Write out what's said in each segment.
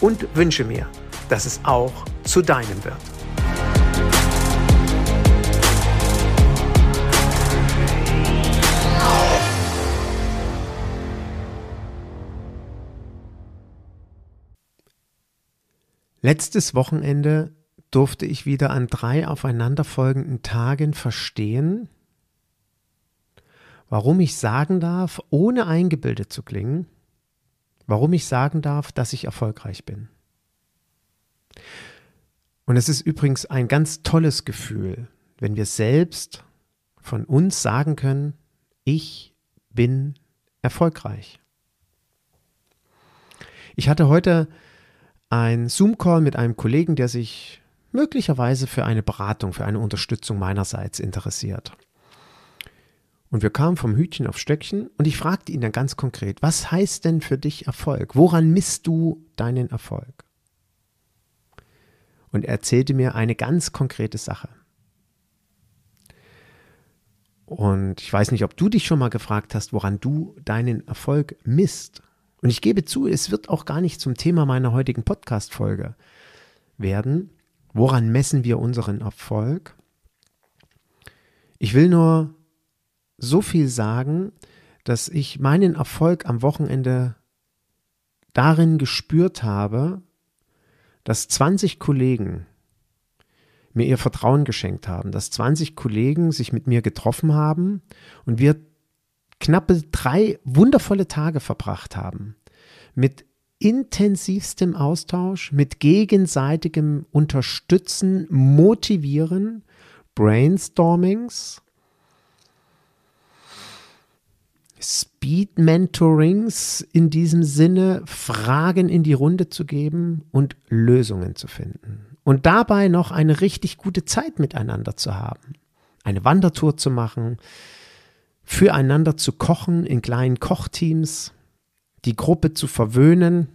und wünsche mir, dass es auch zu deinem wird. Letztes Wochenende durfte ich wieder an drei aufeinanderfolgenden Tagen verstehen, warum ich sagen darf, ohne eingebildet zu klingen, warum ich sagen darf, dass ich erfolgreich bin. Und es ist übrigens ein ganz tolles Gefühl, wenn wir selbst von uns sagen können, ich bin erfolgreich. Ich hatte heute ein Zoom-Call mit einem Kollegen, der sich möglicherweise für eine Beratung, für eine Unterstützung meinerseits interessiert. Und wir kamen vom Hütchen auf Stöckchen und ich fragte ihn dann ganz konkret, was heißt denn für dich Erfolg? Woran misst du deinen Erfolg? Und er erzählte mir eine ganz konkrete Sache. Und ich weiß nicht, ob du dich schon mal gefragt hast, woran du deinen Erfolg misst. Und ich gebe zu, es wird auch gar nicht zum Thema meiner heutigen Podcast-Folge werden. Woran messen wir unseren Erfolg? Ich will nur so viel sagen, dass ich meinen Erfolg am Wochenende darin gespürt habe, dass 20 Kollegen mir ihr Vertrauen geschenkt haben, dass 20 Kollegen sich mit mir getroffen haben und wir knappe drei wundervolle Tage verbracht haben mit intensivstem Austausch, mit gegenseitigem Unterstützen, Motivieren, Brainstormings, Speed Mentorings in diesem Sinne, Fragen in die Runde zu geben und Lösungen zu finden. Und dabei noch eine richtig gute Zeit miteinander zu haben. Eine Wandertour zu machen, füreinander zu kochen in kleinen Kochteams, die Gruppe zu verwöhnen,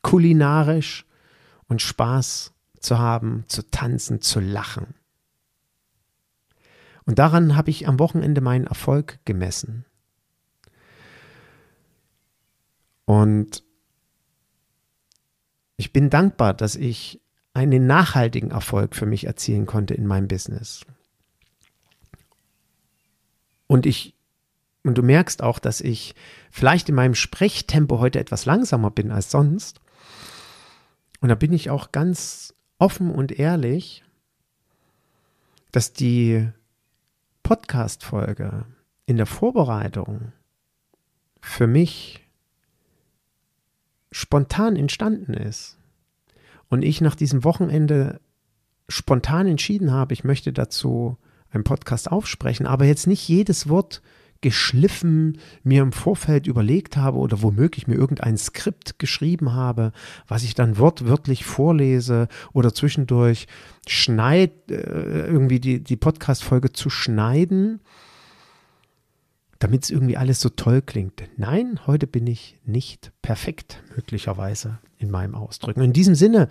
kulinarisch und Spaß zu haben, zu tanzen, zu lachen. Und daran habe ich am Wochenende meinen Erfolg gemessen. Und ich bin dankbar, dass ich einen nachhaltigen Erfolg für mich erzielen konnte in meinem Business. Und ich und du merkst auch, dass ich vielleicht in meinem Sprechtempo heute etwas langsamer bin als sonst. Und da bin ich auch ganz offen und ehrlich, dass die Podcast-Folge in der Vorbereitung für mich spontan entstanden ist und ich nach diesem Wochenende spontan entschieden habe, ich möchte dazu einen Podcast aufsprechen, aber jetzt nicht jedes Wort geschliffen mir im Vorfeld überlegt habe oder womöglich mir irgendein Skript geschrieben habe, was ich dann wortwörtlich vorlese oder zwischendurch schneid, äh, irgendwie die, die Podcast-Folge zu schneiden, damit es irgendwie alles so toll klingt. Nein, heute bin ich nicht perfekt, möglicherweise in meinem Ausdrücken. In diesem Sinne,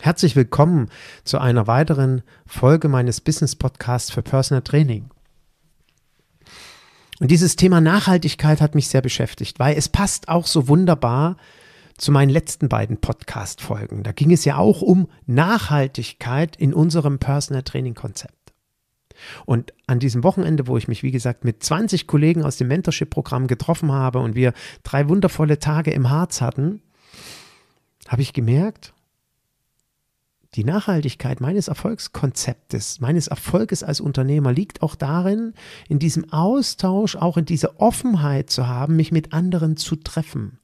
herzlich willkommen zu einer weiteren Folge meines Business Podcasts für Personal Training. Und dieses Thema Nachhaltigkeit hat mich sehr beschäftigt, weil es passt auch so wunderbar zu meinen letzten beiden Podcast-Folgen. Da ging es ja auch um Nachhaltigkeit in unserem Personal Training Konzept. Und an diesem Wochenende, wo ich mich, wie gesagt, mit 20 Kollegen aus dem Mentorship-Programm getroffen habe und wir drei wundervolle Tage im Harz hatten, habe ich gemerkt, Die Nachhaltigkeit meines Erfolgskonzeptes, meines Erfolges als Unternehmer liegt auch darin, in diesem Austausch, auch in dieser Offenheit zu haben, mich mit anderen zu treffen,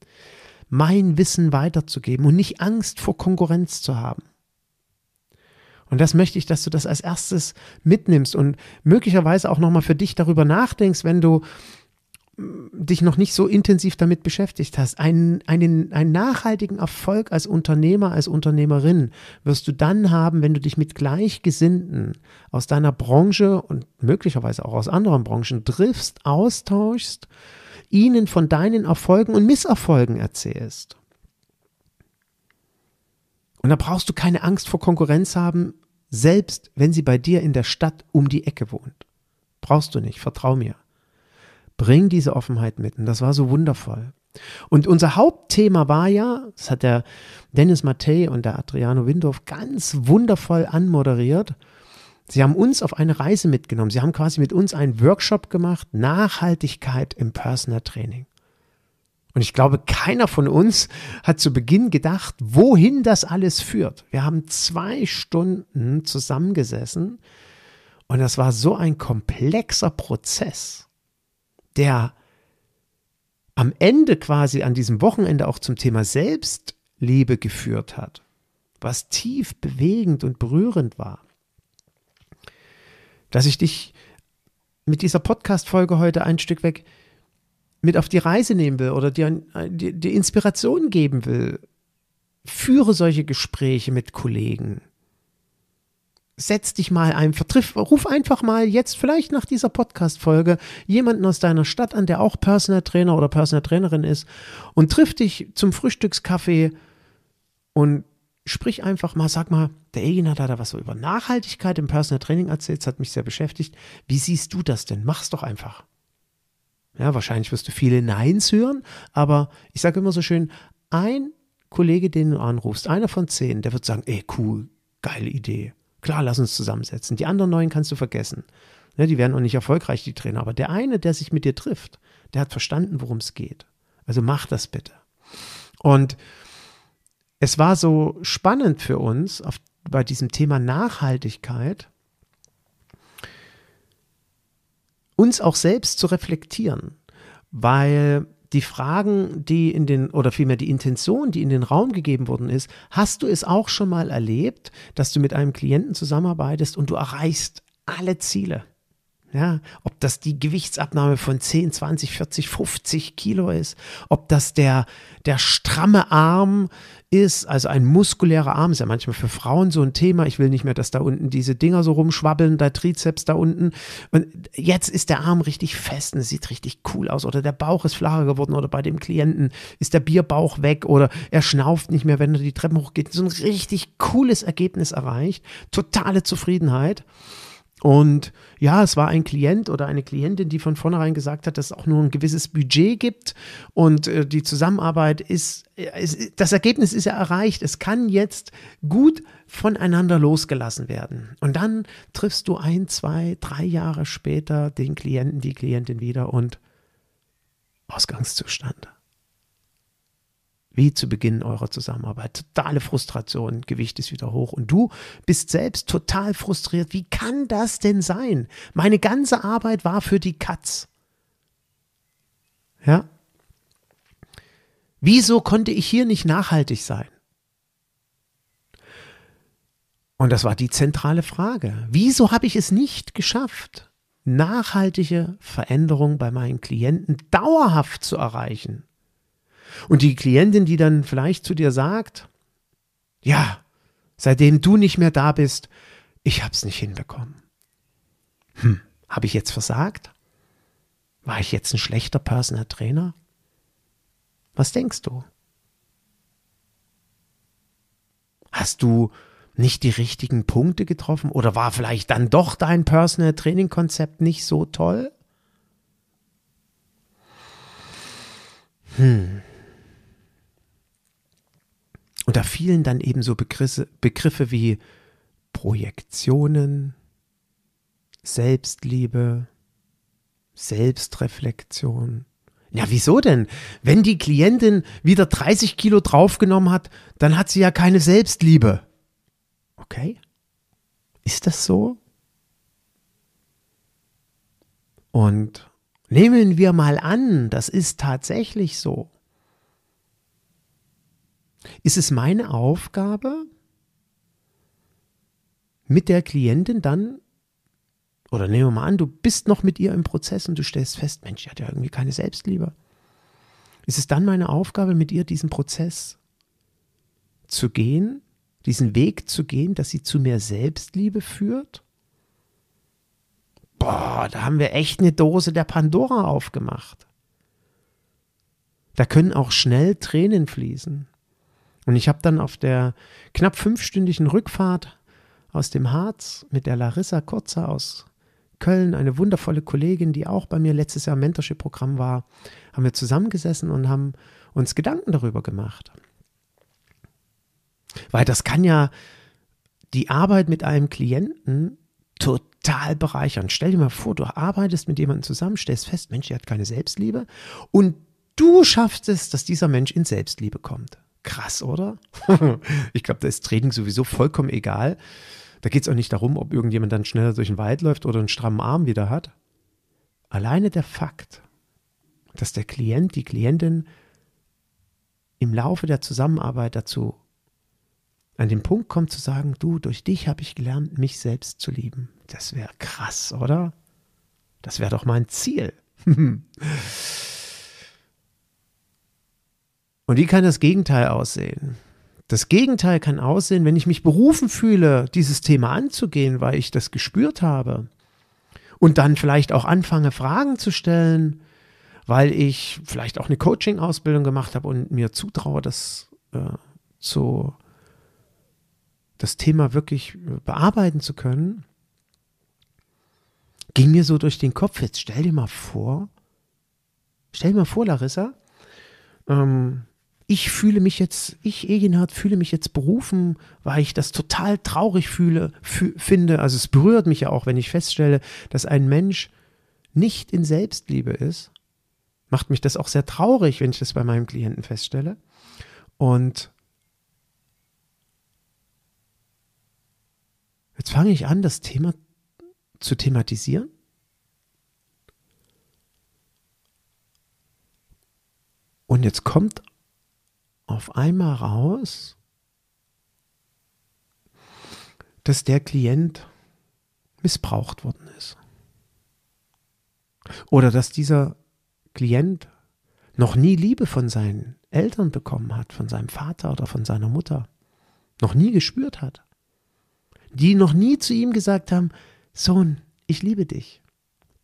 mein Wissen weiterzugeben und nicht Angst vor Konkurrenz zu haben. Und das möchte ich, dass du das als erstes mitnimmst und möglicherweise auch nochmal für dich darüber nachdenkst, wenn du dich noch nicht so intensiv damit beschäftigt hast, einen, einen, einen nachhaltigen Erfolg als Unternehmer, als Unternehmerin wirst du dann haben, wenn du dich mit Gleichgesinnten aus deiner Branche und möglicherweise auch aus anderen Branchen triffst, austauschst, ihnen von deinen Erfolgen und Misserfolgen erzählst. Und da brauchst du keine Angst vor Konkurrenz haben, selbst wenn sie bei dir in der Stadt um die Ecke wohnt. Brauchst du nicht, vertrau mir. Bring diese Offenheit mit. Und das war so wundervoll. Und unser Hauptthema war ja, das hat der Dennis Mattei und der Adriano Windorf ganz wundervoll anmoderiert. Sie haben uns auf eine Reise mitgenommen. Sie haben quasi mit uns einen Workshop gemacht, Nachhaltigkeit im Personal Training. Und ich glaube, keiner von uns hat zu Beginn gedacht, wohin das alles führt. Wir haben zwei Stunden zusammengesessen und das war so ein komplexer Prozess der am Ende quasi an diesem Wochenende auch zum Thema Selbstliebe geführt hat, was tief bewegend und berührend war, dass ich dich mit dieser Podcast-Folge heute ein Stück weg mit auf die Reise nehmen will oder dir, dir, dir Inspiration geben will. Führe solche Gespräche mit Kollegen setz dich mal ein, vertriff, ruf einfach mal jetzt vielleicht nach dieser Podcast-Folge jemanden aus deiner Stadt an, der auch Personal Trainer oder Personal Trainerin ist und triff dich zum Frühstückskaffee und sprich einfach mal, sag mal, der Egin hat da was über Nachhaltigkeit im Personal Training erzählt, das hat mich sehr beschäftigt. Wie siehst du das denn? Mach's doch einfach. Ja, wahrscheinlich wirst du viele Neins hören, aber ich sage immer so schön, ein Kollege, den du anrufst, einer von zehn, der wird sagen, ey, cool, geile Idee Klar, lass uns zusammensetzen. Die anderen neun kannst du vergessen. Ja, die werden auch nicht erfolgreich, die Trainer. Aber der eine, der sich mit dir trifft, der hat verstanden, worum es geht. Also mach das bitte. Und es war so spannend für uns auf, bei diesem Thema Nachhaltigkeit, uns auch selbst zu reflektieren, weil die Fragen, die in den, oder vielmehr die Intention, die in den Raum gegeben worden ist, hast du es auch schon mal erlebt, dass du mit einem Klienten zusammenarbeitest und du erreichst alle Ziele? Ja, ob das die Gewichtsabnahme von 10, 20, 40, 50 Kilo ist, ob das der, der stramme Arm ist, also ein muskulärer Arm, ist ja manchmal für Frauen so ein Thema. Ich will nicht mehr, dass da unten diese Dinger so rumschwabbeln, der Trizeps da unten. Und jetzt ist der Arm richtig fest und es sieht richtig cool aus. Oder der Bauch ist flacher geworden oder bei dem Klienten ist der Bierbauch weg oder er schnauft nicht mehr, wenn er die Treppen hochgeht. So ein richtig cooles Ergebnis erreicht. Totale Zufriedenheit. Und ja, es war ein Klient oder eine Klientin, die von vornherein gesagt hat, dass es auch nur ein gewisses Budget gibt und äh, die Zusammenarbeit ist, ist, das Ergebnis ist ja erreicht. Es kann jetzt gut voneinander losgelassen werden. Und dann triffst du ein, zwei, drei Jahre später den Klienten, die Klientin wieder und Ausgangszustand wie zu Beginn eurer Zusammenarbeit. Totale Frustration, Gewicht ist wieder hoch und du bist selbst total frustriert. Wie kann das denn sein? Meine ganze Arbeit war für die Katz. Ja? Wieso konnte ich hier nicht nachhaltig sein? Und das war die zentrale Frage. Wieso habe ich es nicht geschafft, nachhaltige Veränderung bei meinen Klienten dauerhaft zu erreichen? Und die Klientin, die dann vielleicht zu dir sagt, ja, seitdem du nicht mehr da bist, ich hab's nicht hinbekommen. Hm, habe ich jetzt versagt? War ich jetzt ein schlechter Personal Trainer? Was denkst du? Hast du nicht die richtigen Punkte getroffen oder war vielleicht dann doch dein Personal Training Konzept nicht so toll? Hm. Und da fielen dann eben so Begriffe, Begriffe wie Projektionen, Selbstliebe, Selbstreflexion. Ja, wieso denn? Wenn die Klientin wieder 30 Kilo draufgenommen hat, dann hat sie ja keine Selbstliebe. okay, ist das so? Und nehmen wir mal an, das ist tatsächlich so. Ist es meine Aufgabe, mit der Klientin dann, oder nehmen wir mal an, du bist noch mit ihr im Prozess und du stellst fest, Mensch, die hat ja irgendwie keine Selbstliebe. Ist es dann meine Aufgabe, mit ihr diesen Prozess zu gehen, diesen Weg zu gehen, dass sie zu mehr Selbstliebe führt? Boah, da haben wir echt eine Dose der Pandora aufgemacht. Da können auch schnell Tränen fließen. Und ich habe dann auf der knapp fünfstündigen Rückfahrt aus dem Harz mit der Larissa Kurzer aus Köln, eine wundervolle Kollegin, die auch bei mir letztes Jahr im Mentorship-Programm war, haben wir zusammengesessen und haben uns Gedanken darüber gemacht. Weil das kann ja die Arbeit mit einem Klienten total bereichern. Stell dir mal vor, du arbeitest mit jemandem zusammen, stellst fest, Mensch, der hat keine Selbstliebe und du schaffst es, dass dieser Mensch in Selbstliebe kommt. Krass, oder? ich glaube, da ist Training sowieso vollkommen egal. Da geht es auch nicht darum, ob irgendjemand dann schneller durch den Wald läuft oder einen strammen Arm wieder hat. Alleine der Fakt, dass der Klient, die Klientin im Laufe der Zusammenarbeit dazu an den Punkt kommt zu sagen, du, durch dich habe ich gelernt, mich selbst zu lieben. Das wäre krass, oder? Das wäre doch mein Ziel. Und wie kann das Gegenteil aussehen? Das Gegenteil kann aussehen, wenn ich mich berufen fühle, dieses Thema anzugehen, weil ich das gespürt habe. Und dann vielleicht auch anfange, Fragen zu stellen, weil ich vielleicht auch eine Coaching-Ausbildung gemacht habe und mir zutraue, das äh, zu, das Thema wirklich bearbeiten zu können, ging mir so durch den Kopf. Jetzt stell dir mal vor, stell dir mal vor, Larissa, ähm, ich fühle mich jetzt, ich, Eginhard, fühle mich jetzt berufen, weil ich das total traurig fühle, finde. Also es berührt mich ja auch, wenn ich feststelle, dass ein Mensch nicht in Selbstliebe ist. Macht mich das auch sehr traurig, wenn ich das bei meinem Klienten feststelle. Und jetzt fange ich an, das Thema zu thematisieren. Und jetzt kommt auf einmal raus, dass der Klient missbraucht worden ist. Oder dass dieser Klient noch nie Liebe von seinen Eltern bekommen hat, von seinem Vater oder von seiner Mutter, noch nie gespürt hat, die noch nie zu ihm gesagt haben, Sohn, ich liebe dich,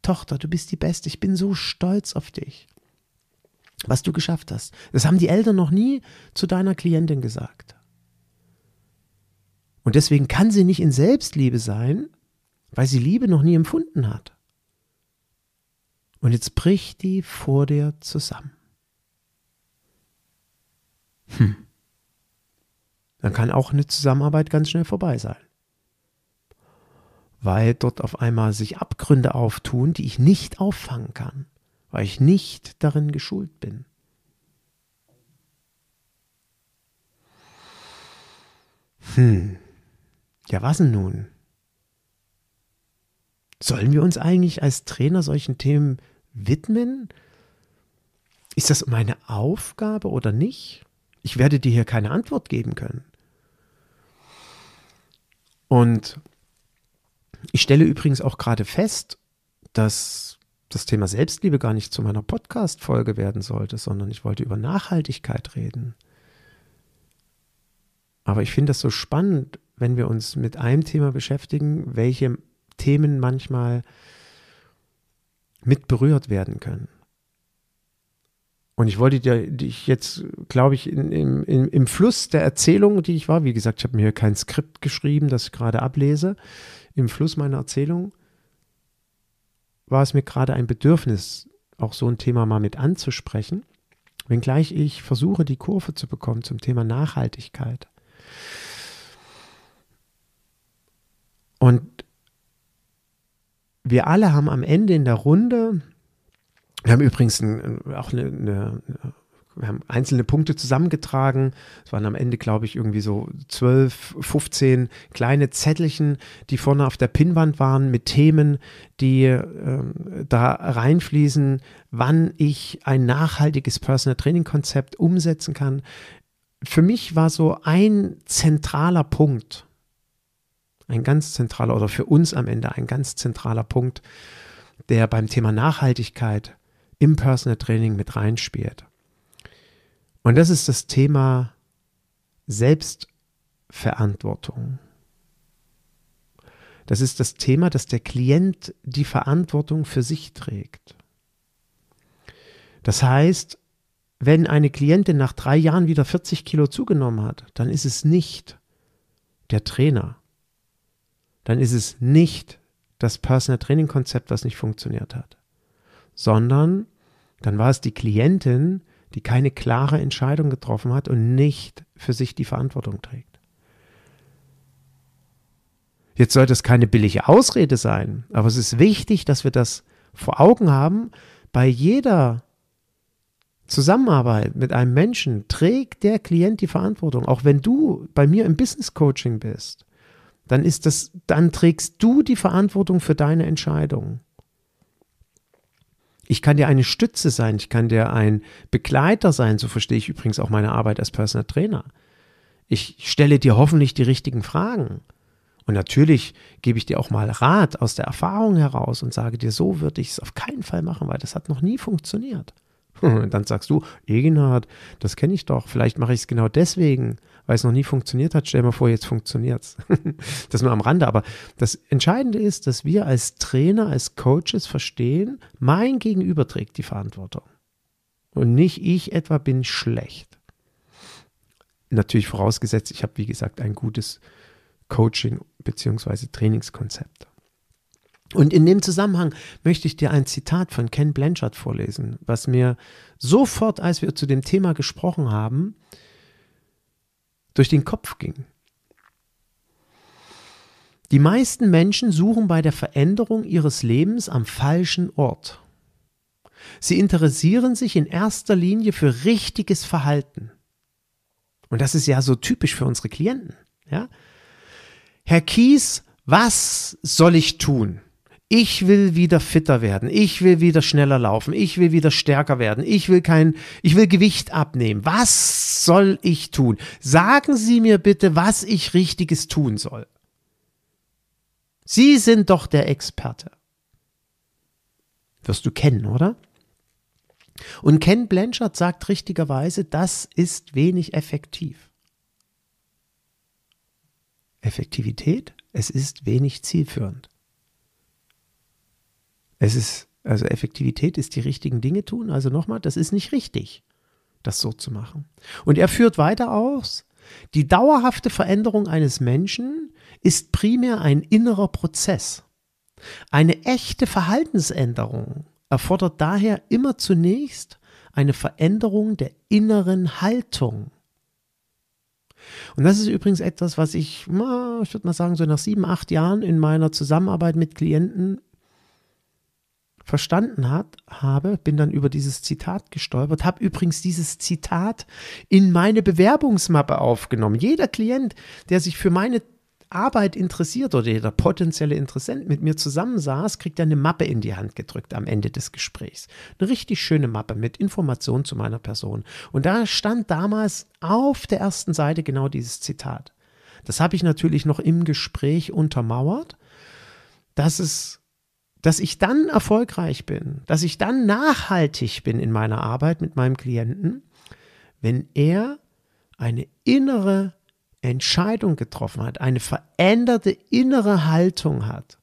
Tochter, du bist die Beste, ich bin so stolz auf dich was du geschafft hast. Das haben die Eltern noch nie zu deiner Klientin gesagt. Und deswegen kann sie nicht in Selbstliebe sein, weil sie Liebe noch nie empfunden hat. Und jetzt bricht die vor dir zusammen. Hm. Dann kann auch eine Zusammenarbeit ganz schnell vorbei sein. Weil dort auf einmal sich Abgründe auftun, die ich nicht auffangen kann weil ich nicht darin geschult bin. Hm, ja was denn nun? Sollen wir uns eigentlich als Trainer solchen Themen widmen? Ist das meine Aufgabe oder nicht? Ich werde dir hier keine Antwort geben können. Und ich stelle übrigens auch gerade fest, dass das Thema Selbstliebe gar nicht zu meiner Podcast-Folge werden sollte, sondern ich wollte über Nachhaltigkeit reden. Aber ich finde das so spannend, wenn wir uns mit einem Thema beschäftigen, welche Themen manchmal mit berührt werden können. Und ich wollte dir dich jetzt, glaube ich, in, in, in, im Fluss der Erzählung, die ich war, wie gesagt, ich habe mir kein Skript geschrieben, das ich gerade ablese, im Fluss meiner Erzählung war es mir gerade ein Bedürfnis, auch so ein Thema mal mit anzusprechen, wenngleich ich versuche, die Kurve zu bekommen zum Thema Nachhaltigkeit. Und wir alle haben am Ende in der Runde, wir haben übrigens ein, auch eine, eine, wir haben einzelne Punkte zusammengetragen. Es waren am Ende, glaube ich, irgendwie so 12, 15 kleine Zettelchen, die vorne auf der Pinnwand waren mit Themen, die äh, da reinfließen, wann ich ein nachhaltiges Personal Training Konzept umsetzen kann. Für mich war so ein zentraler Punkt, ein ganz zentraler oder für uns am Ende ein ganz zentraler Punkt, der beim Thema Nachhaltigkeit im Personal Training mit reinspielt. Und das ist das Thema Selbstverantwortung. Das ist das Thema, dass der Klient die Verantwortung für sich trägt. Das heißt, wenn eine Klientin nach drei Jahren wieder 40 Kilo zugenommen hat, dann ist es nicht der Trainer. Dann ist es nicht das Personal Training Konzept, was nicht funktioniert hat, sondern dann war es die Klientin, die keine klare Entscheidung getroffen hat und nicht für sich die Verantwortung trägt. Jetzt sollte es keine billige Ausrede sein, aber es ist wichtig, dass wir das vor Augen haben. Bei jeder Zusammenarbeit mit einem Menschen trägt der Klient die Verantwortung. Auch wenn du bei mir im Business Coaching bist, dann ist das, dann trägst du die Verantwortung für deine Entscheidung. Ich kann dir eine Stütze sein, ich kann dir ein Begleiter sein, so verstehe ich übrigens auch meine Arbeit als Personal Trainer. Ich stelle dir hoffentlich die richtigen Fragen. Und natürlich gebe ich dir auch mal Rat aus der Erfahrung heraus und sage dir, so würde ich es auf keinen Fall machen, weil das hat noch nie funktioniert. Und dann sagst du, Egenhard, das kenne ich doch, vielleicht mache ich es genau deswegen, weil es noch nie funktioniert hat. Stell dir mal vor, jetzt funktioniert es. das nur am Rande. Aber das Entscheidende ist, dass wir als Trainer, als Coaches verstehen, mein Gegenüber trägt die Verantwortung. Und nicht ich etwa bin schlecht. Natürlich vorausgesetzt, ich habe, wie gesagt, ein gutes Coaching bzw. Trainingskonzept. Und in dem Zusammenhang möchte ich dir ein Zitat von Ken Blanchard vorlesen, was mir sofort, als wir zu dem Thema gesprochen haben, durch den Kopf ging. Die meisten Menschen suchen bei der Veränderung ihres Lebens am falschen Ort. Sie interessieren sich in erster Linie für richtiges Verhalten. Und das ist ja so typisch für unsere Klienten. Ja? Herr Kies, was soll ich tun? Ich will wieder fitter werden. Ich will wieder schneller laufen. Ich will wieder stärker werden. Ich will kein, ich will Gewicht abnehmen. Was soll ich tun? Sagen Sie mir bitte, was ich Richtiges tun soll. Sie sind doch der Experte. Wirst du kennen, oder? Und Ken Blanchard sagt richtigerweise, das ist wenig effektiv. Effektivität? Es ist wenig zielführend. Es ist, also Effektivität ist die richtigen Dinge tun. Also nochmal, das ist nicht richtig, das so zu machen. Und er führt weiter aus, die dauerhafte Veränderung eines Menschen ist primär ein innerer Prozess. Eine echte Verhaltensänderung erfordert daher immer zunächst eine Veränderung der inneren Haltung. Und das ist übrigens etwas, was ich, ich würde mal sagen, so nach sieben, acht Jahren in meiner Zusammenarbeit mit Klienten verstanden hat, habe, bin dann über dieses Zitat gestolpert, habe übrigens dieses Zitat in meine Bewerbungsmappe aufgenommen. Jeder Klient, der sich für meine Arbeit interessiert oder jeder potenzielle Interessent mit mir zusammensaß, kriegt eine Mappe in die Hand gedrückt am Ende des Gesprächs. Eine richtig schöne Mappe mit Informationen zu meiner Person. Und da stand damals auf der ersten Seite genau dieses Zitat. Das habe ich natürlich noch im Gespräch untermauert, dass es dass ich dann erfolgreich bin, dass ich dann nachhaltig bin in meiner Arbeit mit meinem Klienten, wenn er eine innere Entscheidung getroffen hat, eine veränderte innere Haltung hat.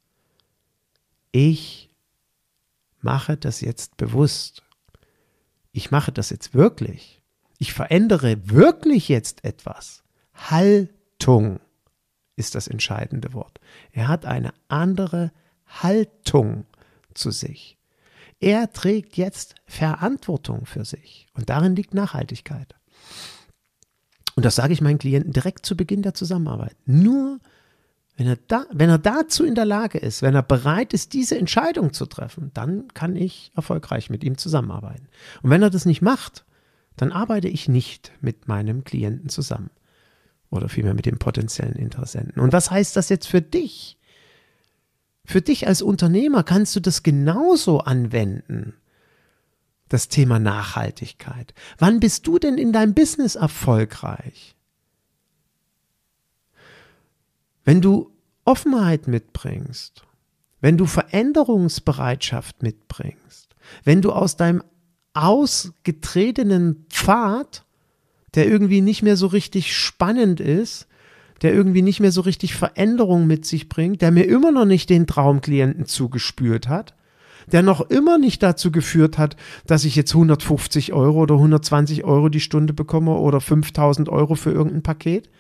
Ich mache das jetzt bewusst. Ich mache das jetzt wirklich. Ich verändere wirklich jetzt etwas. Haltung ist das entscheidende Wort. Er hat eine andere Haltung Haltung zu sich. Er trägt jetzt Verantwortung für sich und darin liegt Nachhaltigkeit. Und das sage ich meinen Klienten direkt zu Beginn der Zusammenarbeit. Nur wenn er, da, wenn er dazu in der Lage ist, wenn er bereit ist, diese Entscheidung zu treffen, dann kann ich erfolgreich mit ihm zusammenarbeiten. Und wenn er das nicht macht, dann arbeite ich nicht mit meinem Klienten zusammen oder vielmehr mit dem potenziellen Interessenten. Und was heißt das jetzt für dich? Für dich als Unternehmer kannst du das genauso anwenden. Das Thema Nachhaltigkeit. Wann bist du denn in deinem Business erfolgreich? Wenn du Offenheit mitbringst, wenn du Veränderungsbereitschaft mitbringst, wenn du aus deinem ausgetretenen Pfad, der irgendwie nicht mehr so richtig spannend ist, der irgendwie nicht mehr so richtig Veränderung mit sich bringt, der mir immer noch nicht den Traumklienten zugespürt hat, der noch immer nicht dazu geführt hat, dass ich jetzt 150 Euro oder 120 Euro die Stunde bekomme oder 5000 Euro für irgendein Paket.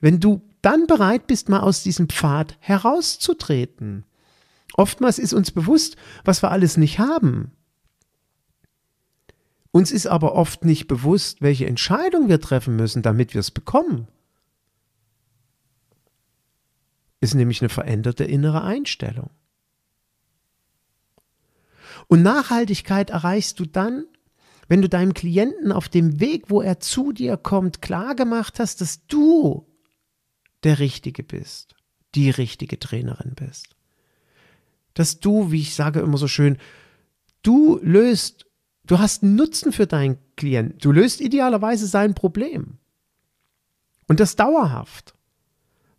Wenn du dann bereit bist, mal aus diesem Pfad herauszutreten. Oftmals ist uns bewusst, was wir alles nicht haben. Uns ist aber oft nicht bewusst, welche Entscheidung wir treffen müssen, damit wir es bekommen. Ist nämlich eine veränderte innere Einstellung. Und Nachhaltigkeit erreichst du dann, wenn du deinem Klienten auf dem Weg, wo er zu dir kommt, klar gemacht hast, dass du der Richtige bist, die richtige Trainerin bist. Dass du, wie ich sage immer so schön, du löst, du hast einen Nutzen für deinen Klienten. Du löst idealerweise sein Problem. Und das dauerhaft,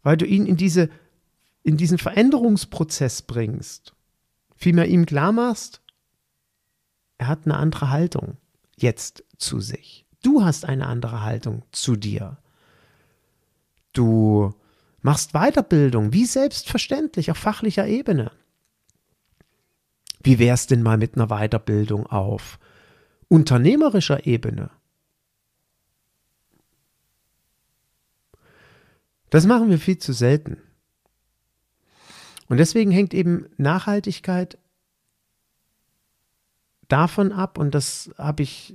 weil du ihn in, diese, in diesen Veränderungsprozess bringst. Vielmehr ihm klar machst, er hat eine andere Haltung jetzt zu sich. Du hast eine andere Haltung zu dir. Du machst Weiterbildung, wie selbstverständlich auf fachlicher Ebene. Wie wär's denn mal mit einer Weiterbildung auf unternehmerischer Ebene? Das machen wir viel zu selten. Und deswegen hängt eben Nachhaltigkeit davon ab, und das habe ich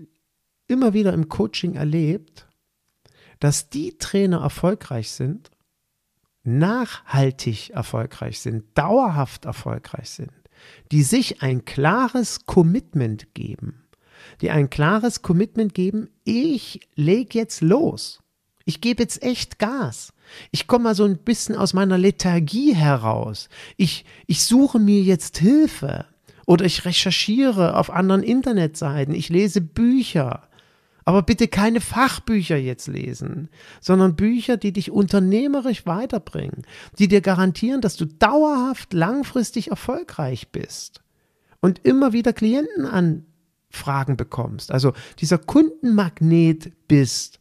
immer wieder im Coaching erlebt, dass die Trainer erfolgreich sind, nachhaltig erfolgreich sind, dauerhaft erfolgreich sind, die sich ein klares Commitment geben, die ein klares Commitment geben, ich lege jetzt los. Ich gebe jetzt echt Gas. Ich komme mal so ein bisschen aus meiner Lethargie heraus. Ich, ich suche mir jetzt Hilfe. Oder ich recherchiere auf anderen Internetseiten. Ich lese Bücher. Aber bitte keine Fachbücher jetzt lesen, sondern Bücher, die dich unternehmerisch weiterbringen, die dir garantieren, dass du dauerhaft langfristig erfolgreich bist und immer wieder Klientenanfragen bekommst. Also dieser Kundenmagnet bist.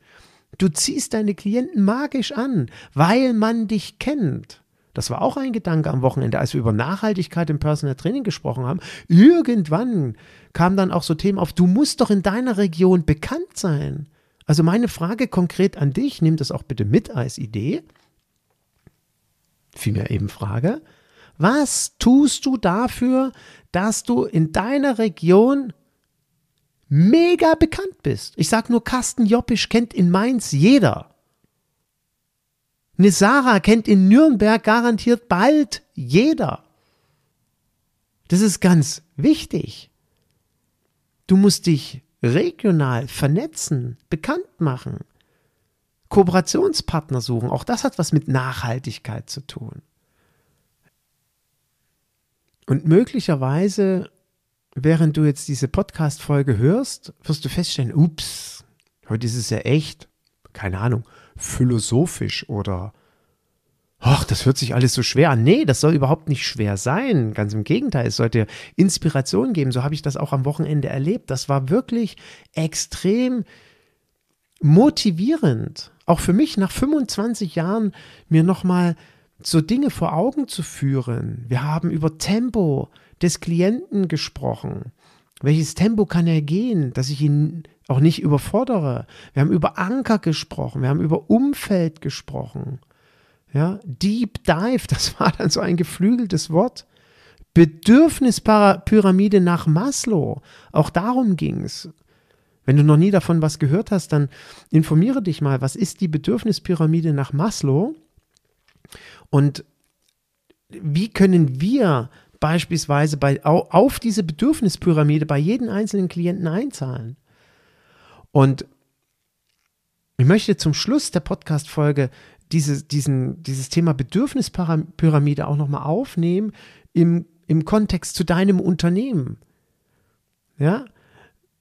Du ziehst deine Klienten magisch an, weil man dich kennt. Das war auch ein Gedanke am Wochenende, als wir über Nachhaltigkeit im Personal Training gesprochen haben. Irgendwann kamen dann auch so Themen auf, du musst doch in deiner Region bekannt sein. Also meine Frage konkret an dich, nimm das auch bitte mit als Idee. Vielmehr eben Frage. Was tust du dafür, dass du in deiner Region mega bekannt bist? Ich sage nur, Carsten Joppisch kennt in Mainz jeder. Eine Sarah kennt in Nürnberg garantiert bald jeder. Das ist ganz wichtig. Du musst dich regional vernetzen, bekannt machen, Kooperationspartner suchen. Auch das hat was mit Nachhaltigkeit zu tun. Und möglicherweise, während du jetzt diese Podcast-Folge hörst, wirst du feststellen, ups, heute ist es ja echt, keine Ahnung, philosophisch oder ach, das hört sich alles so schwer an. Nee, das soll überhaupt nicht schwer sein. Ganz im Gegenteil, es sollte Inspiration geben. So habe ich das auch am Wochenende erlebt. Das war wirklich extrem motivierend. Auch für mich nach 25 Jahren mir nochmal so Dinge vor Augen zu führen. Wir haben über Tempo des Klienten gesprochen. Welches Tempo kann er gehen, dass ich ihn auch nicht überfordere? Wir haben über Anker gesprochen, wir haben über Umfeld gesprochen. Ja, Deep Dive, das war dann so ein geflügeltes Wort. Bedürfnispyramide nach Maslow, auch darum ging es. Wenn du noch nie davon was gehört hast, dann informiere dich mal, was ist die Bedürfnispyramide nach Maslow und wie können wir beispielsweise bei, auf diese Bedürfnispyramide bei jedem einzelnen Klienten einzahlen. Und Ich möchte zum Schluss der Podcast-Folge diese, dieses Thema Bedürfnispyramide auch nochmal aufnehmen im, im Kontext zu deinem Unternehmen. Ja,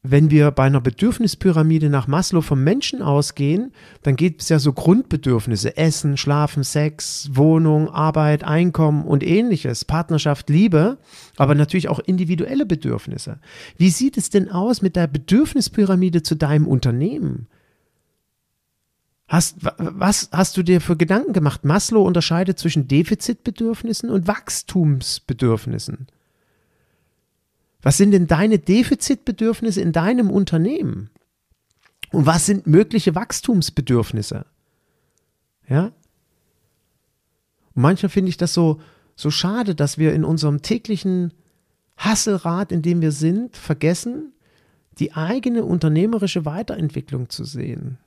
wenn wir bei einer Bedürfnispyramide nach Maslow vom Menschen ausgehen, dann geht es ja so Grundbedürfnisse, Essen, Schlafen, Sex, Wohnung, Arbeit, Einkommen und ähnliches, Partnerschaft, Liebe, aber natürlich auch individuelle Bedürfnisse. Wie sieht es denn aus mit der Bedürfnispyramide zu deinem Unternehmen? Hast, was hast du dir für Gedanken gemacht? Maslow unterscheidet zwischen Defizitbedürfnissen und Wachstumsbedürfnissen. Was sind denn deine Defizitbedürfnisse in deinem Unternehmen? Und was sind mögliche Wachstumsbedürfnisse? Ja? Und manchmal finde ich das so, so schade, dass wir in unserem täglichen Hasselrad, in dem wir sind, vergessen, die eigene unternehmerische Weiterentwicklung zu sehen.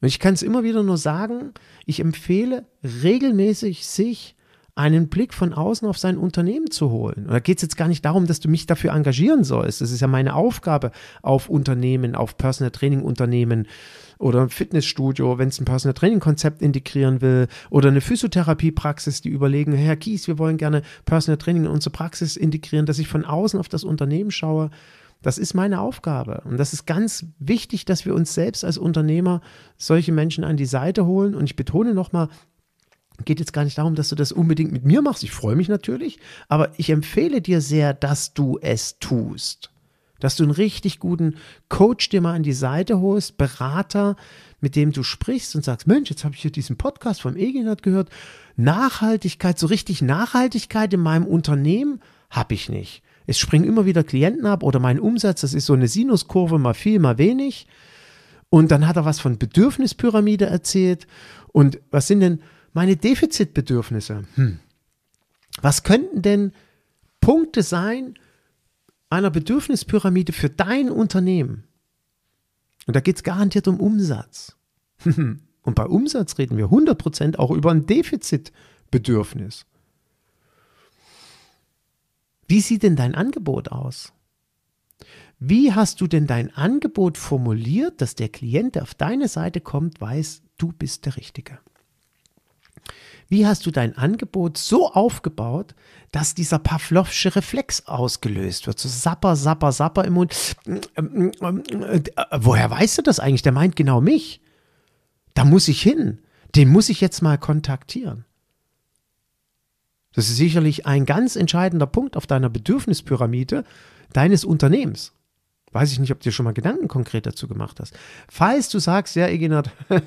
Und ich kann es immer wieder nur sagen, ich empfehle regelmäßig sich einen Blick von außen auf sein Unternehmen zu holen. Und da geht es jetzt gar nicht darum, dass du mich dafür engagieren sollst. Das ist ja meine Aufgabe auf Unternehmen, auf Personal Training Unternehmen oder ein Fitnessstudio, wenn es ein Personal Training Konzept integrieren will oder eine Physiotherapiepraxis, die überlegen, Herr Kies, wir wollen gerne Personal Training in unsere Praxis integrieren, dass ich von außen auf das Unternehmen schaue. Das ist meine Aufgabe. Und das ist ganz wichtig, dass wir uns selbst als Unternehmer solche Menschen an die Seite holen. Und ich betone nochmal, geht jetzt gar nicht darum, dass du das unbedingt mit mir machst. Ich freue mich natürlich, aber ich empfehle dir sehr, dass du es tust. Dass du einen richtig guten Coach dir mal an die Seite holst, Berater, mit dem du sprichst und sagst, Mensch, jetzt habe ich hier diesen Podcast vom Egenhard gehört. Nachhaltigkeit, so richtig Nachhaltigkeit in meinem Unternehmen habe ich nicht. Es springen immer wieder Klienten ab oder mein Umsatz, das ist so eine Sinuskurve, mal viel, mal wenig. Und dann hat er was von Bedürfnispyramide erzählt. Und was sind denn meine Defizitbedürfnisse. Hm. Was könnten denn Punkte sein einer Bedürfnispyramide für dein Unternehmen? Und da geht es garantiert um Umsatz. Und bei Umsatz reden wir 100% auch über ein Defizitbedürfnis. Wie sieht denn dein Angebot aus? Wie hast du denn dein Angebot formuliert, dass der Klient, der auf deine Seite kommt, weiß, du bist der Richtige? Wie hast du dein Angebot so aufgebaut, dass dieser Pavlovsche Reflex ausgelöst wird? So sapper, sapper, sapper im Mund. Woher weißt du das eigentlich? Der meint genau mich. Da muss ich hin. Den muss ich jetzt mal kontaktieren. Das ist sicherlich ein ganz entscheidender Punkt auf deiner Bedürfnispyramide deines Unternehmens. Weiß ich nicht, ob du dir schon mal Gedanken konkret dazu gemacht hast. Falls du sagst, ja, Egenhard,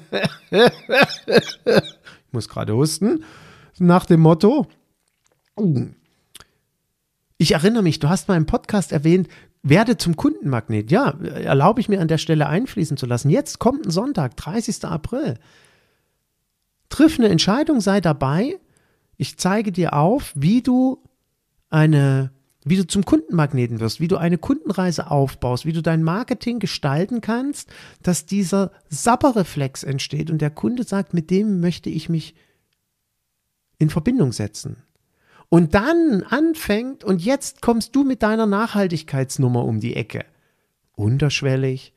muss gerade husten, nach dem Motto. Ich erinnere mich, du hast mal im Podcast erwähnt, werde zum Kundenmagnet. Ja, erlaube ich mir an der Stelle einfließen zu lassen. Jetzt kommt ein Sonntag, 30. April. Triff eine Entscheidung, sei dabei. Ich zeige dir auf, wie du eine, wie du zum Kundenmagneten wirst, wie du eine Kundenreise aufbaust, wie du dein Marketing gestalten kannst, dass dieser Sapperreflex entsteht und der Kunde sagt, mit dem möchte ich mich in Verbindung setzen. Und dann anfängt, und jetzt kommst du mit deiner Nachhaltigkeitsnummer um die Ecke. Unterschwellig,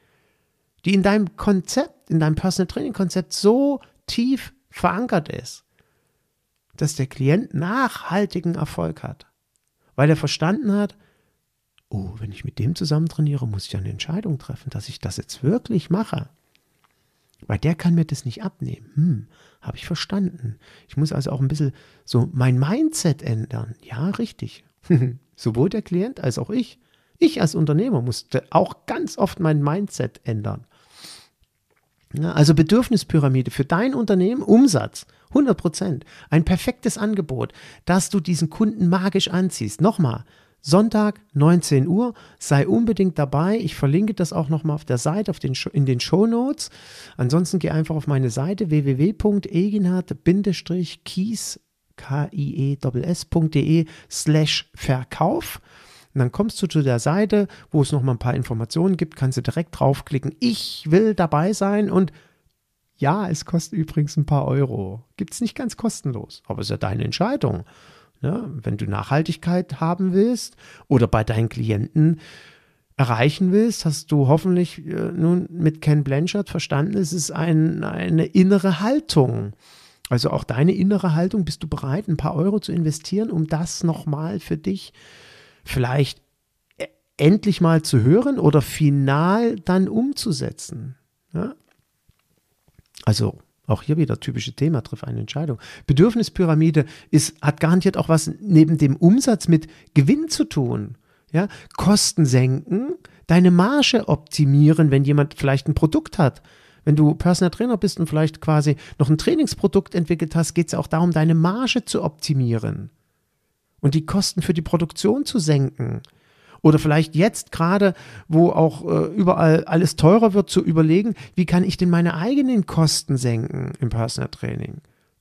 die in deinem Konzept, in deinem Personal Training Konzept so tief verankert ist, dass der Klient nachhaltigen Erfolg hat. Weil er verstanden hat, oh, wenn ich mit dem zusammen trainiere, muss ich eine Entscheidung treffen, dass ich das jetzt wirklich mache. Weil der kann mir das nicht abnehmen. Hm, habe ich verstanden. Ich muss also auch ein bisschen so mein Mindset ändern. Ja, richtig. Sowohl der Klient als auch ich. Ich als Unternehmer musste auch ganz oft mein Mindset ändern. Also Bedürfnispyramide für dein Unternehmen, Umsatz, 100 Prozent. Ein perfektes Angebot, dass du diesen Kunden magisch anziehst. Nochmal, Sonntag, 19 Uhr. Sei unbedingt dabei. Ich verlinke das auch nochmal auf der Seite, auf den, in den Show Notes. Ansonsten geh einfach auf meine Seite www.eginhard-kies, K-I-E-S.de slash Verkauf. Und dann kommst du zu der Seite, wo es nochmal ein paar Informationen gibt, kannst du direkt draufklicken. Ich will dabei sein und ja, es kostet übrigens ein paar Euro. Gibt es nicht ganz kostenlos, aber es ist ja deine Entscheidung. Ja, wenn du Nachhaltigkeit haben willst oder bei deinen Klienten erreichen willst, hast du hoffentlich äh, nun mit Ken Blanchard verstanden, es ist ein, eine innere Haltung. Also auch deine innere Haltung, bist du bereit, ein paar Euro zu investieren, um das nochmal für dich vielleicht e-, endlich mal zu hören oder final dann umzusetzen. Ja? Also auch hier wieder typische Thema, triff eine Entscheidung. Bedürfnispyramide ist, hat garantiert auch was neben dem Umsatz mit Gewinn zu tun. Ja? Kosten senken, deine Marge optimieren, wenn jemand vielleicht ein Produkt hat. Wenn du Personal Trainer bist und vielleicht quasi noch ein Trainingsprodukt entwickelt hast, geht es auch darum, deine Marge zu optimieren und die Kosten für die Produktion zu senken. Oder vielleicht jetzt gerade, wo auch äh, überall alles teurer wird, zu überlegen, wie kann ich denn meine eigenen Kosten senken im Personal Training.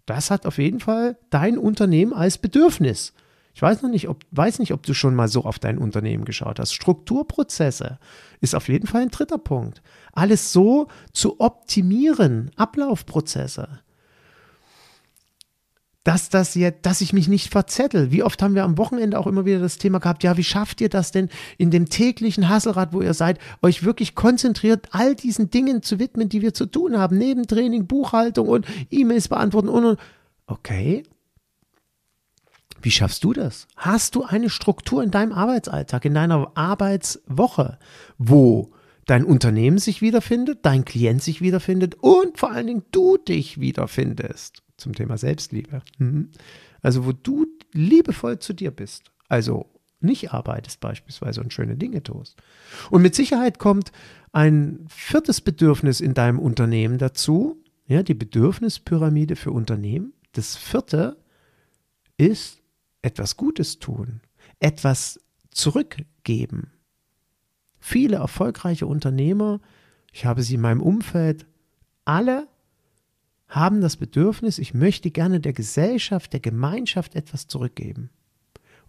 Das hat auf jeden Fall dein Unternehmen als Bedürfnis. Ich weiß noch nicht, ob, weiß nicht, ob du schon mal so auf dein Unternehmen geschaut hast. Strukturprozesse ist auf jeden Fall ein dritter Punkt. Alles so zu optimieren, Ablaufprozesse dass das jetzt, dass ich mich nicht verzettel. Wie oft haben wir am Wochenende auch immer wieder das Thema gehabt, ja, wie schafft ihr das denn in dem täglichen Hasselrad, wo ihr seid, euch wirklich konzentriert, all diesen Dingen zu widmen, die wir zu tun haben, neben Training, Buchhaltung und E-Mails beantworten und, und. Okay. Wie schaffst du das? Hast du eine Struktur in deinem Arbeitsalltag, in deiner Arbeitswoche, wo dein Unternehmen sich wiederfindet, dein Klient sich wiederfindet und vor allen Dingen du dich wiederfindest? Zum Thema Selbstliebe. Mhm. Also wo du liebevoll zu dir bist. Also nicht arbeitest beispielsweise und schöne Dinge tust. Und mit Sicherheit kommt ein viertes Bedürfnis in deinem Unternehmen dazu, ja, die Bedürfnispyramide für Unternehmen. Das vierte ist etwas Gutes tun, etwas zurückgeben. Viele erfolgreiche Unternehmer, ich habe sie in meinem Umfeld, alle haben das Bedürfnis, ich möchte gerne der Gesellschaft, der Gemeinschaft etwas zurückgeben.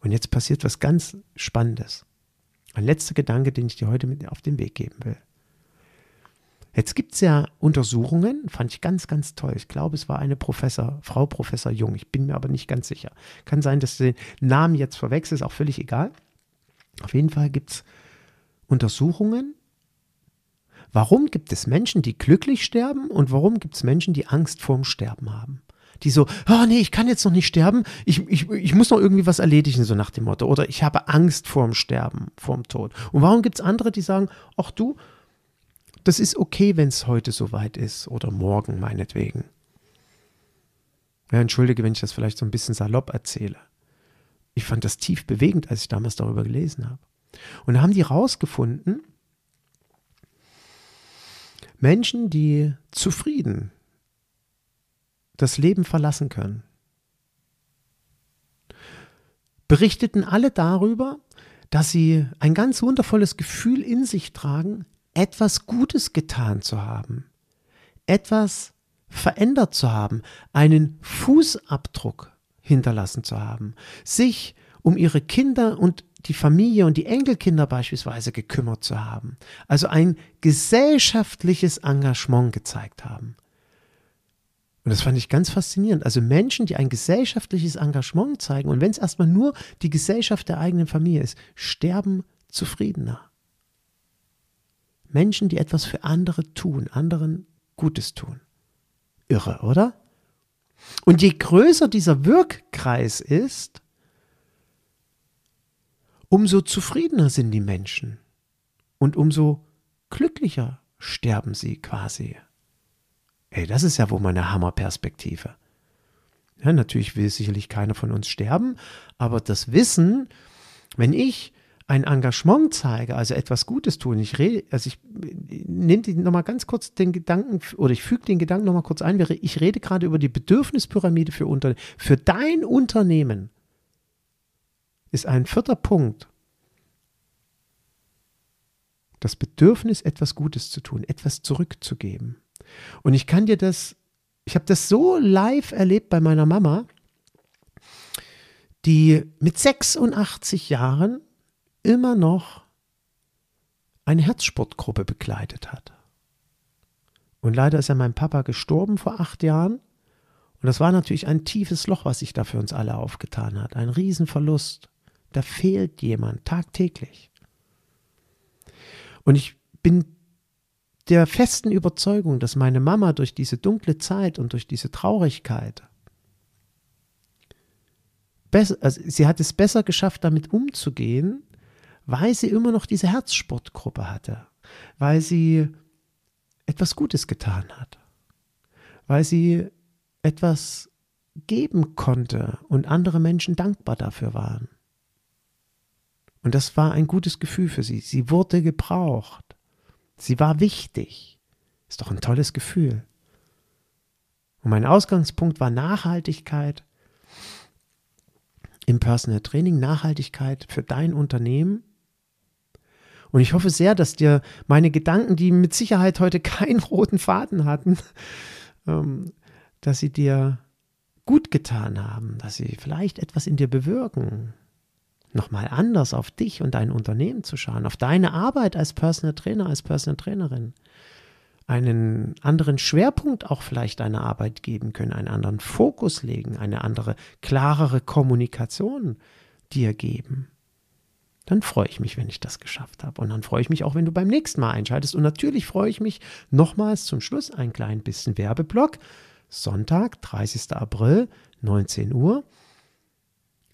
Und jetzt passiert was ganz Spannendes. Ein letzter Gedanke, den ich dir heute mit auf den Weg geben will. Jetzt gibt es ja Untersuchungen, fand ich ganz, ganz toll. Ich glaube, es war eine Professor, Frau Professor Jung. Ich bin mir aber nicht ganz sicher. Kann sein, dass du den Namen jetzt verwechselst, auch völlig egal. Auf jeden Fall gibt es Untersuchungen, Warum gibt es Menschen, die glücklich sterben und warum gibt es Menschen, die Angst vorm Sterben haben? Die so, oh nee, ich kann jetzt noch nicht sterben, ich, ich, ich muss noch irgendwie was erledigen, so nach dem Motto. Oder ich habe Angst vorm Sterben, vorm Tod. Und warum gibt es andere, die sagen, ach du, das ist okay, wenn es heute soweit ist oder morgen meinetwegen. Ja, entschuldige, wenn ich das vielleicht so ein bisschen salopp erzähle. Ich fand das tief bewegend, als ich damals darüber gelesen habe. Und da haben die rausgefunden, Menschen, die zufrieden das Leben verlassen können, berichteten alle darüber, dass sie ein ganz wundervolles Gefühl in sich tragen, etwas Gutes getan zu haben, etwas verändert zu haben, einen Fußabdruck hinterlassen zu haben, sich um ihre Kinder und die Familie und die Enkelkinder beispielsweise gekümmert zu haben. Also ein gesellschaftliches Engagement gezeigt haben. Und das fand ich ganz faszinierend. Also Menschen, die ein gesellschaftliches Engagement zeigen, und wenn es erstmal nur die Gesellschaft der eigenen Familie ist, sterben zufriedener. Menschen, die etwas für andere tun, anderen Gutes tun. Irre, oder? Und je größer dieser Wirkkreis ist, umso zufriedener sind die Menschen und umso glücklicher sterben sie quasi. Ey, das ist ja wohl mal eine Hammerperspektive. Ja, natürlich will sicherlich keiner von uns sterben, aber das Wissen, wenn ich ein Engagement zeige, also etwas Gutes tun, ich rede, also ich nehme nochmal ganz kurz den Gedanken, oder ich füge den Gedanken nochmal kurz ein, ich rede gerade über die Bedürfnispyramide für Unternehmen. Für dein Unternehmen ist ein vierter Punkt das Bedürfnis, etwas Gutes zu tun, etwas zurückzugeben. Und ich kann dir das, ich habe das so live erlebt bei meiner Mama, die mit 86 Jahren immer noch eine Herzsportgruppe begleitet hat. Und leider ist ja mein Papa gestorben vor acht Jahren. Und das war natürlich ein tiefes Loch, was sich da für uns alle aufgetan hat. Ein Riesenverlust. Da fehlt jemand tagtäglich. Und ich bin der festen Überzeugung, dass meine Mama durch diese dunkle Zeit und durch diese Traurigkeit, also sie hat es besser geschafft, damit umzugehen, weil sie immer noch diese Herzsportgruppe hatte, weil sie etwas Gutes getan hat, weil sie etwas geben konnte und andere Menschen dankbar dafür waren. Und das war ein gutes Gefühl für sie. Sie wurde gebraucht. Sie war wichtig. Ist doch ein tolles Gefühl. Und mein Ausgangspunkt war Nachhaltigkeit im Personal Training, Nachhaltigkeit für dein Unternehmen. Und ich hoffe sehr, dass dir meine Gedanken, die mit Sicherheit heute keinen roten Faden hatten, ähm, dass sie dir gut getan haben, dass sie vielleicht etwas in dir bewirken, nochmal anders auf dich und dein Unternehmen zu schauen, auf deine Arbeit als Personal Trainer, als Personal Trainerin, einen anderen Schwerpunkt auch vielleicht deiner Arbeit geben können, einen anderen Fokus legen, eine andere, klarere Kommunikation dir geben. Dann freue ich mich, wenn ich das geschafft habe. Und dann freue ich mich auch, wenn du beim nächsten Mal einschaltest. Und natürlich freue ich mich nochmals zum Schluss ein klein bisschen Werbeblock. Sonntag, 30. April, 19 Uhr.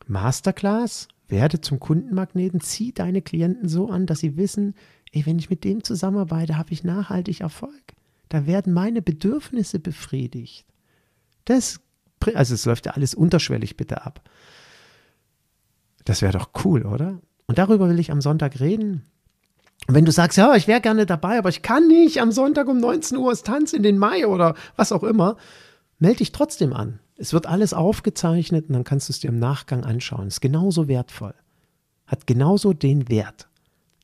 Masterclass werde zum Kundenmagneten, zieh deine Klienten so an, dass sie wissen, ey, wenn ich mit dem zusammenarbeite, habe ich nachhaltig Erfolg. Da werden meine Bedürfnisse befriedigt. Das, also es läuft ja alles unterschwellig bitte ab. Das wäre doch cool, oder? Und darüber will ich am Sonntag reden. Und wenn du sagst, ja, ich wäre gerne dabei, aber ich kann nicht am Sonntag um 19 Uhr ist Tanz in den Mai oder was auch immer, melde dich trotzdem an. Es wird alles aufgezeichnet und dann kannst du es dir im Nachgang anschauen. Ist genauso wertvoll. Hat genauso den Wert,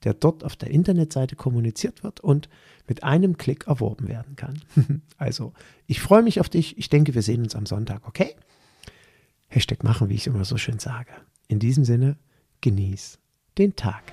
der dort auf der Internetseite kommuniziert wird und mit einem Klick erworben werden kann. also, ich freue mich auf dich. Ich denke, wir sehen uns am Sonntag, okay? Hashtag machen, wie ich es immer so schön sage. In diesem Sinne, genieß den Tag.